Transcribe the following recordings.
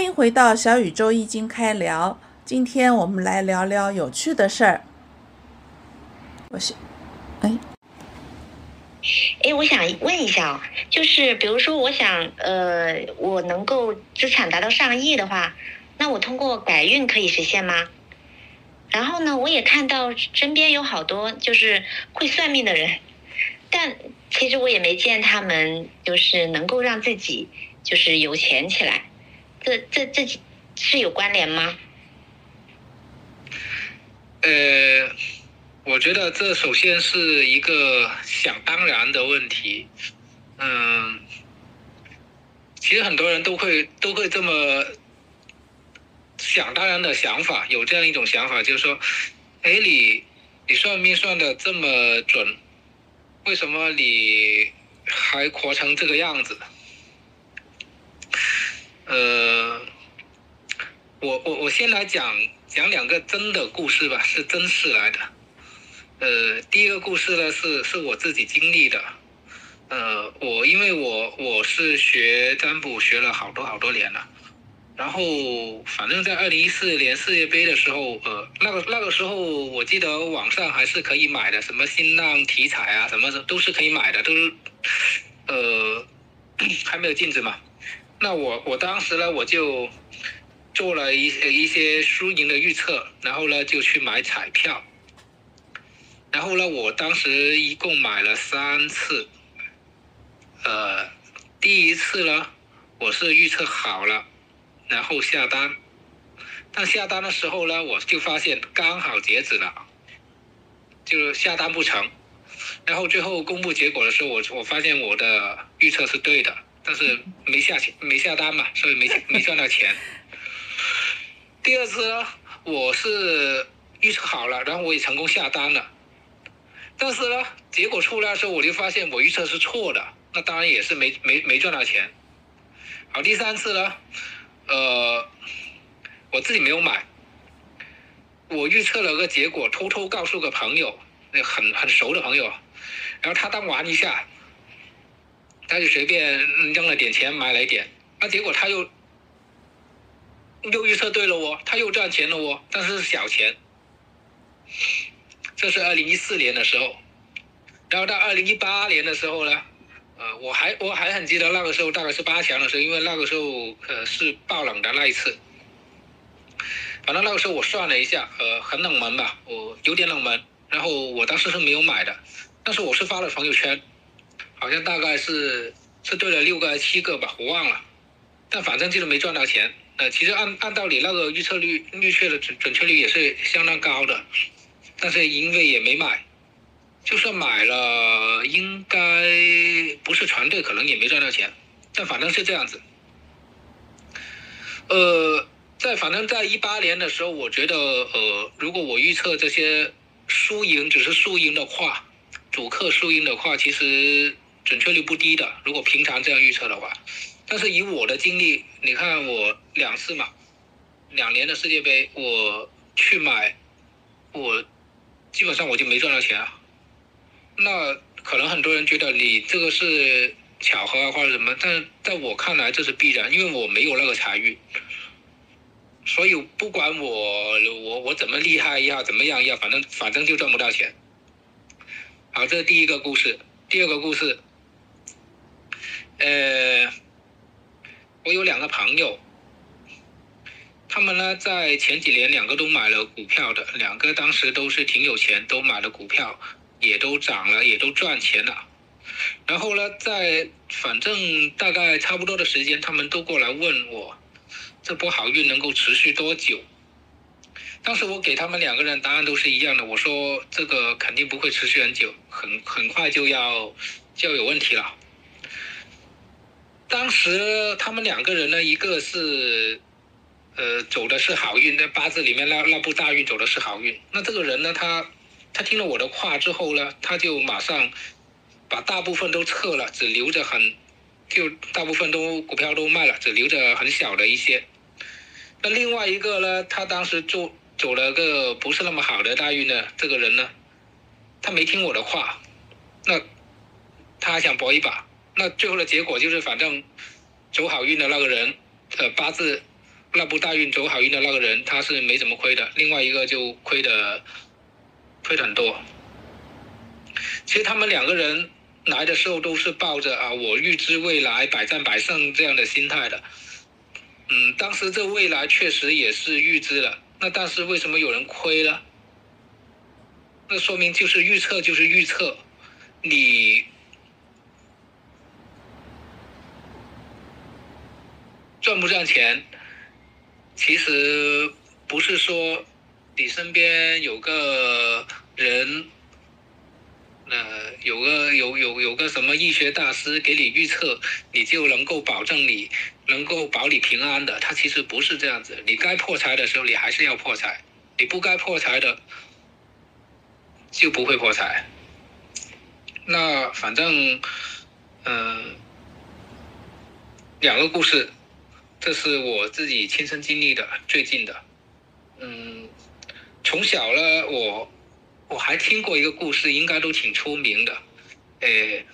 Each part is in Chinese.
欢迎回到小宇宙易经开聊。今天我们来聊聊有趣的事儿。我是，哎，哎，我想问一下哦，就是比如说，我想，呃，我能够资产达到上亿的话，那我通过改运可以实现吗？然后呢，我也看到身边有好多就是会算命的人，但其实我也没见他们就是能够让自己就是有钱起来，这这这是有关联吗？呃，我觉得这首先是一个想当然的问题，嗯，其实很多人都会都会这么想当然的想法，有这样一种想法，就是说，哎，你你算命算的这么准，为什么你还活成这个样子？呃，我我我先来讲。讲两个真的故事吧，是真事来的。呃，第一个故事呢是是我自己经历的。呃，我因为我我是学占卜学了好多好多年了，然后反正在二零一四年世界杯的时候，呃，那个那个时候我记得网上还是可以买的，什么新浪题材啊，什么的都是可以买的，都是呃 还没有禁止嘛。那我我当时呢我就。做了一些一些输赢的预测，然后呢就去买彩票，然后呢我当时一共买了三次，呃，第一次呢我是预测好了，然后下单，但下单的时候呢我就发现刚好截止了，就下单不成，然后最后公布结果的时候我我发现我的预测是对的，但是没下钱没下单嘛，所以没没赚到钱。第二次呢，我是预测好了，然后我也成功下单了，但是呢，结果出来的时候，我就发现我预测是错的，那当然也是没没没赚到钱。好，第三次呢，呃，我自己没有买，我预测了个结果，偷偷告诉个朋友，那很很熟的朋友，然后他当玩一下，他就随便扔了点钱买了一点，那结果他又。又预测对了哦，他又赚钱了哦，但是是小钱。这是二零一四年的时候，然后到二零一八年的时候呢，呃，我还我还很记得那个时候大概是八强的时候，因为那个时候呃是爆冷的那一次。反正那个时候我算了一下，呃，很冷门吧，我有点冷门。然后我当时是没有买的，但是我是发了朋友圈，好像大概是是对了六个还是七个吧，我忘了，但反正就是没赚到钱。呃，其实按按道理那个预测率预测的准准确率也是相当高的，但是因为也没买，就算买了，应该不是全对，可能也没赚到钱，但反正是这样子。呃，在反正在一八年的时候，我觉得呃，如果我预测这些输赢只是输赢的话，主客输赢的话，其实准确率不低的。如果平常这样预测的话。但是以我的经历，你看我两次嘛，两年的世界杯，我去买，我基本上我就没赚到钱啊。那可能很多人觉得你这个是巧合啊，或者什么，但在我看来这是必然，因为我没有那个财运，所以不管我我我怎么厉害也好，怎么样也好，反正反正就赚不到钱。好，这是第一个故事。第二个故事，呃。我有两个朋友，他们呢在前几年两个都买了股票的，两个当时都是挺有钱，都买了股票，也都涨了，也都赚钱了。然后呢，在反正大概差不多的时间，他们都过来问我，这波好运能够持续多久？当时我给他们两个人答案都是一样的，我说这个肯定不会持续很久，很很快就要就要有问题了。当时他们两个人呢，一个是，呃，走的是好运，那八字里面那那部大运走的是好运。那这个人呢，他他听了我的话之后呢，他就马上把大部分都撤了，只留着很，就大部分都股票都卖了，只留着很小的一些。那另外一个呢，他当时就走了个不是那么好的大运呢，这个人呢，他没听我的话，那他想搏一把。那最后的结果就是，反正走好运的那个人，呃，八字那部大运走好运的那个人，他是没怎么亏的，另外一个就亏的亏的很多。其实他们两个人来的时候都是抱着啊，我预知未来百战百胜这样的心态的。嗯，当时这未来确实也是预知了，那但是为什么有人亏了？那说明就是预测就是预测，你赚不赚钱？其实不是说你身边有个人，呃，有个有有有个什么医学大师给你预测，你就能够保证你能够保你平安的。他其实不是这样子，你该破财的时候你还是要破财，你不该破财的就不会破财。那反正，嗯，两个故事。这是我自己亲身经历的，最近的。嗯，从小呢，我我还听过一个故事，应该都挺出名的。诶，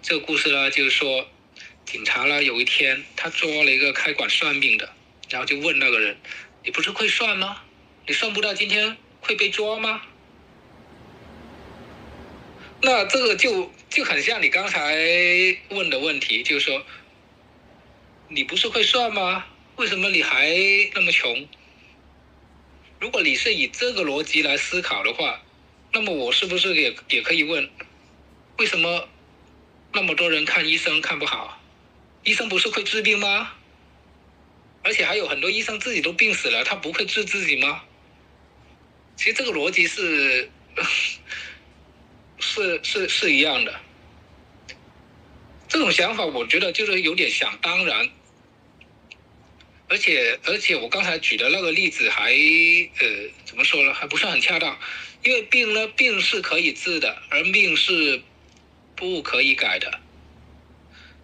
这个故事呢，就是说，警察呢有一天他抓了一个开馆算命的，然后就问那个人：“你不是会算吗？你算不到今天会被抓吗？”那这个就就很像你刚才问的问题，就是说。你不是会算吗？为什么你还那么穷？如果你是以这个逻辑来思考的话，那么我是不是也也可以问，为什么那么多人看医生看不好？医生不是会治病吗？而且还有很多医生自己都病死了，他不会治自己吗？其实这个逻辑是 是是是一样的。这种想法，我觉得就是有点想当然。而且而且，我刚才举的那个例子还呃怎么说呢？还不是很恰当，因为病呢，病是可以治的，而命是不可以改的。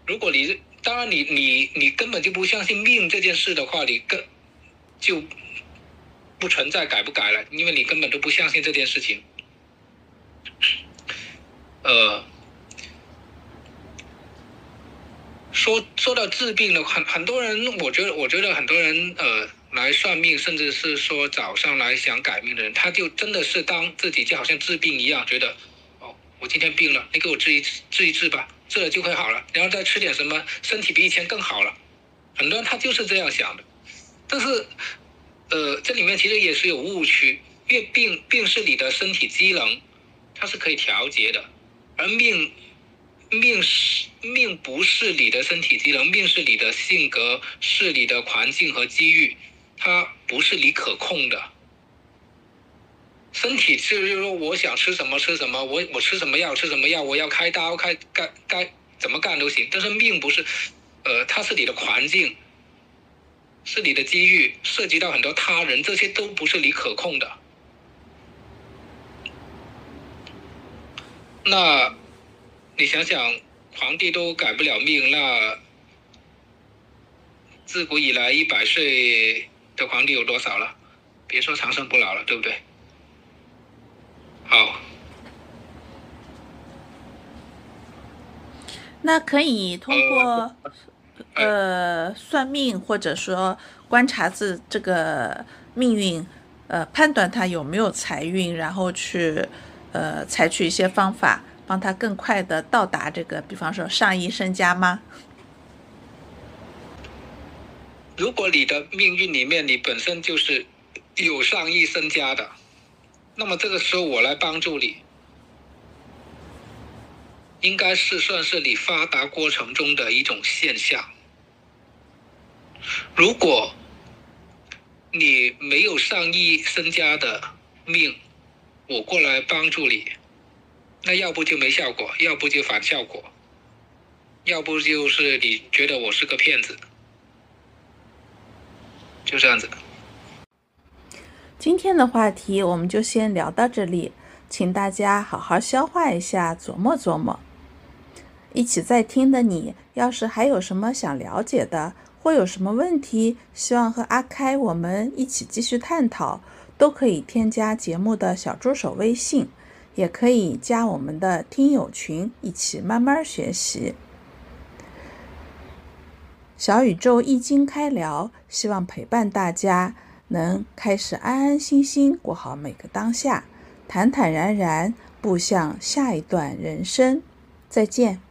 如果你当然你你你根本就不相信命这件事的话，你更就不存在改不改了，因为你根本都不相信这件事情。呃。说说到治病的很很多人，我觉得我觉得很多人呃来算命，甚至是说早上来想改命的人，他就真的是当自己就好像治病一样，觉得哦，我今天病了，你给我治一治一治吧，治了就会好了，然后再吃点什么，身体比以前更好了。很多人他就是这样想的，但是呃这里面其实也是有误区，因为病病是你的身体机能，它是可以调节的，而命。命是命，不是你的身体机能，命是你的性格，是你的环境和机遇，它不是你可控的。身体是就是说，我想吃什么吃什么，我我吃什么药吃什么药，我要开刀开该该怎么干都行。但是命不是，呃，它是你的环境，是你的机遇，涉及到很多他人，这些都不是你可控的。那。你想想，皇帝都改不了命，那自古以来一百岁的皇帝有多少了？别说长生不老了，对不对？好，那可以通过呃算命，或者说观察自这个命运，呃判断他有没有财运，然后去呃采取一些方法。帮他更快的到达这个，比方说上亿身家吗？如果你的命运里面你本身就是有上亿身家的，那么这个时候我来帮助你，应该是算是你发达过程中的一种现象。如果你没有上亿身家的命，我过来帮助你。那要不就没效果，要不就反效果，要不就是你觉得我是个骗子，就这样子。今天的话题我们就先聊到这里，请大家好好消化一下，琢磨琢磨。一起在听的你，要是还有什么想了解的，或有什么问题，希望和阿开我们一起继续探讨，都可以添加节目的小助手微信。也可以加我们的听友群，一起慢慢学习。小宇宙易经开聊，希望陪伴大家，能开始安安心心过好每个当下，坦坦然然步向下一段人生。再见。